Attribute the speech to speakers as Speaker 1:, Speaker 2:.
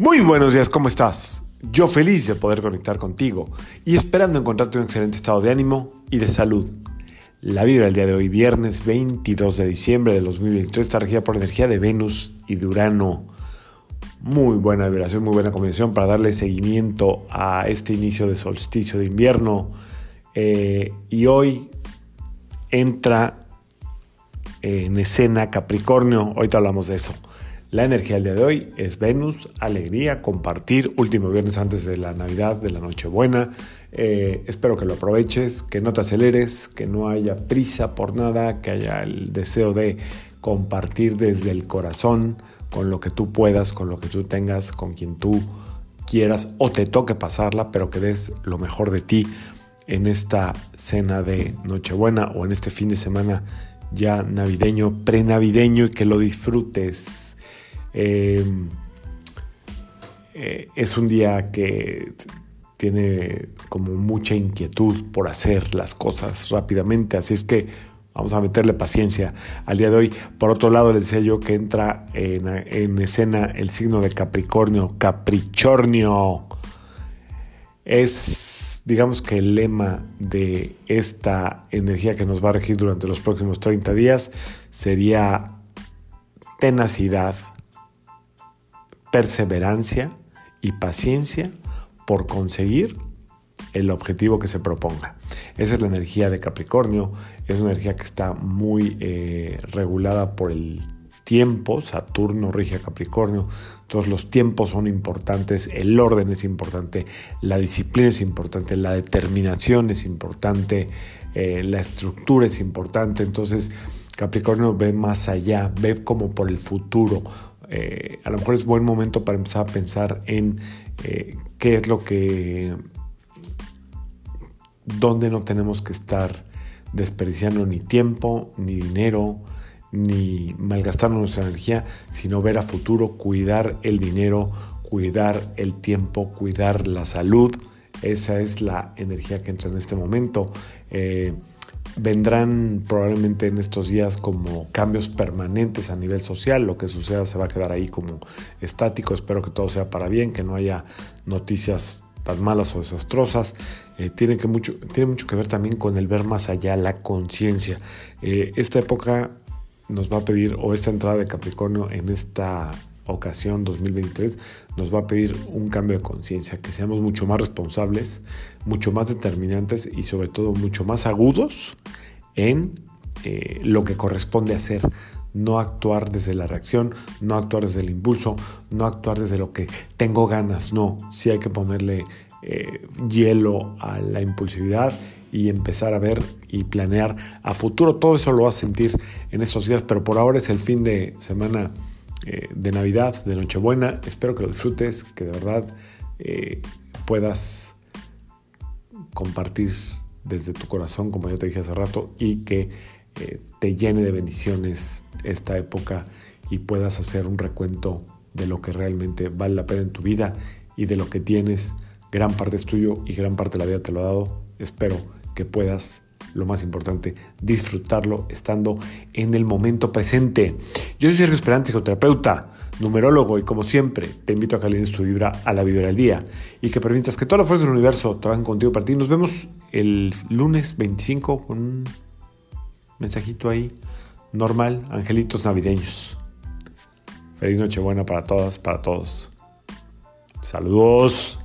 Speaker 1: Muy buenos días, ¿cómo estás? Yo feliz de poder conectar contigo y esperando encontrarte un excelente estado de ánimo y de salud. La vibra del día de hoy, viernes 22 de diciembre de 2023, está regida por energía de Venus y de Urano. Muy buena vibración, muy buena combinación para darle seguimiento a este inicio de solsticio de invierno. Eh, y hoy entra en escena Capricornio, ahorita hablamos de eso. La energía del día de hoy es Venus, alegría, compartir, último viernes antes de la Navidad, de la Nochebuena. Eh, espero que lo aproveches, que no te aceleres, que no haya prisa por nada, que haya el deseo de compartir desde el corazón, con lo que tú puedas, con lo que tú tengas, con quien tú quieras o te toque pasarla, pero que des lo mejor de ti en esta cena de Nochebuena o en este fin de semana ya navideño, prenavideño y que lo disfrutes eh, eh, es un día que tiene como mucha inquietud por hacer las cosas rápidamente, así es que vamos a meterle paciencia al día de hoy. Por otro lado, les decía yo que entra en, en escena el signo de Capricornio, Capricornio. Es, digamos que el lema de esta energía que nos va a regir durante los próximos 30 días sería tenacidad, perseverancia y paciencia por conseguir el objetivo que se proponga. Esa es la energía de Capricornio, es una energía que está muy eh, regulada por el tiempo, Saturno rige a Capricornio, todos los tiempos son importantes, el orden es importante, la disciplina es importante, la determinación es importante, eh, la estructura es importante, entonces Capricornio ve más allá, ve como por el futuro, eh, a lo mejor es buen momento para empezar a pensar en eh, qué es lo que, dónde no tenemos que estar desperdiciando ni tiempo, ni dinero, ni malgastando nuestra energía, sino ver a futuro, cuidar el dinero, cuidar el tiempo, cuidar la salud. Esa es la energía que entra en este momento. Eh, Vendrán probablemente en estos días como cambios permanentes a nivel social. Lo que suceda se va a quedar ahí como estático. Espero que todo sea para bien, que no haya noticias tan malas o desastrosas. Eh, tiene, que mucho, tiene mucho que ver también con el ver más allá, la conciencia. Eh, esta época nos va a pedir, o esta entrada de Capricornio en esta ocasión 2023 nos va a pedir un cambio de conciencia, que seamos mucho más responsables, mucho más determinantes y sobre todo mucho más agudos en eh, lo que corresponde hacer. No actuar desde la reacción, no actuar desde el impulso, no actuar desde lo que tengo ganas, no, sí hay que ponerle eh, hielo a la impulsividad y empezar a ver y planear a futuro. Todo eso lo vas a sentir en estos días, pero por ahora es el fin de semana eh, de Navidad, de Nochebuena. Espero que lo disfrutes, que de verdad eh, puedas compartir desde tu corazón, como ya te dije hace rato, y que eh, te llene de bendiciones esta época y puedas hacer un recuento de lo que realmente vale la pena en tu vida y de lo que tienes. Gran parte es tuyo y gran parte de la vida te lo ha dado. Espero que puedas lo más importante, disfrutarlo estando en el momento presente. Yo soy Sergio Esperanza, psicoterapeuta, numerólogo y como siempre te invito a que alines tu vibra a la vibra del día y que permitas que toda la fuerza del universo trabajen contigo para ti. Nos vemos el lunes 25 con un mensajito ahí normal, angelitos navideños. Feliz Nochebuena para todas, para todos. Saludos.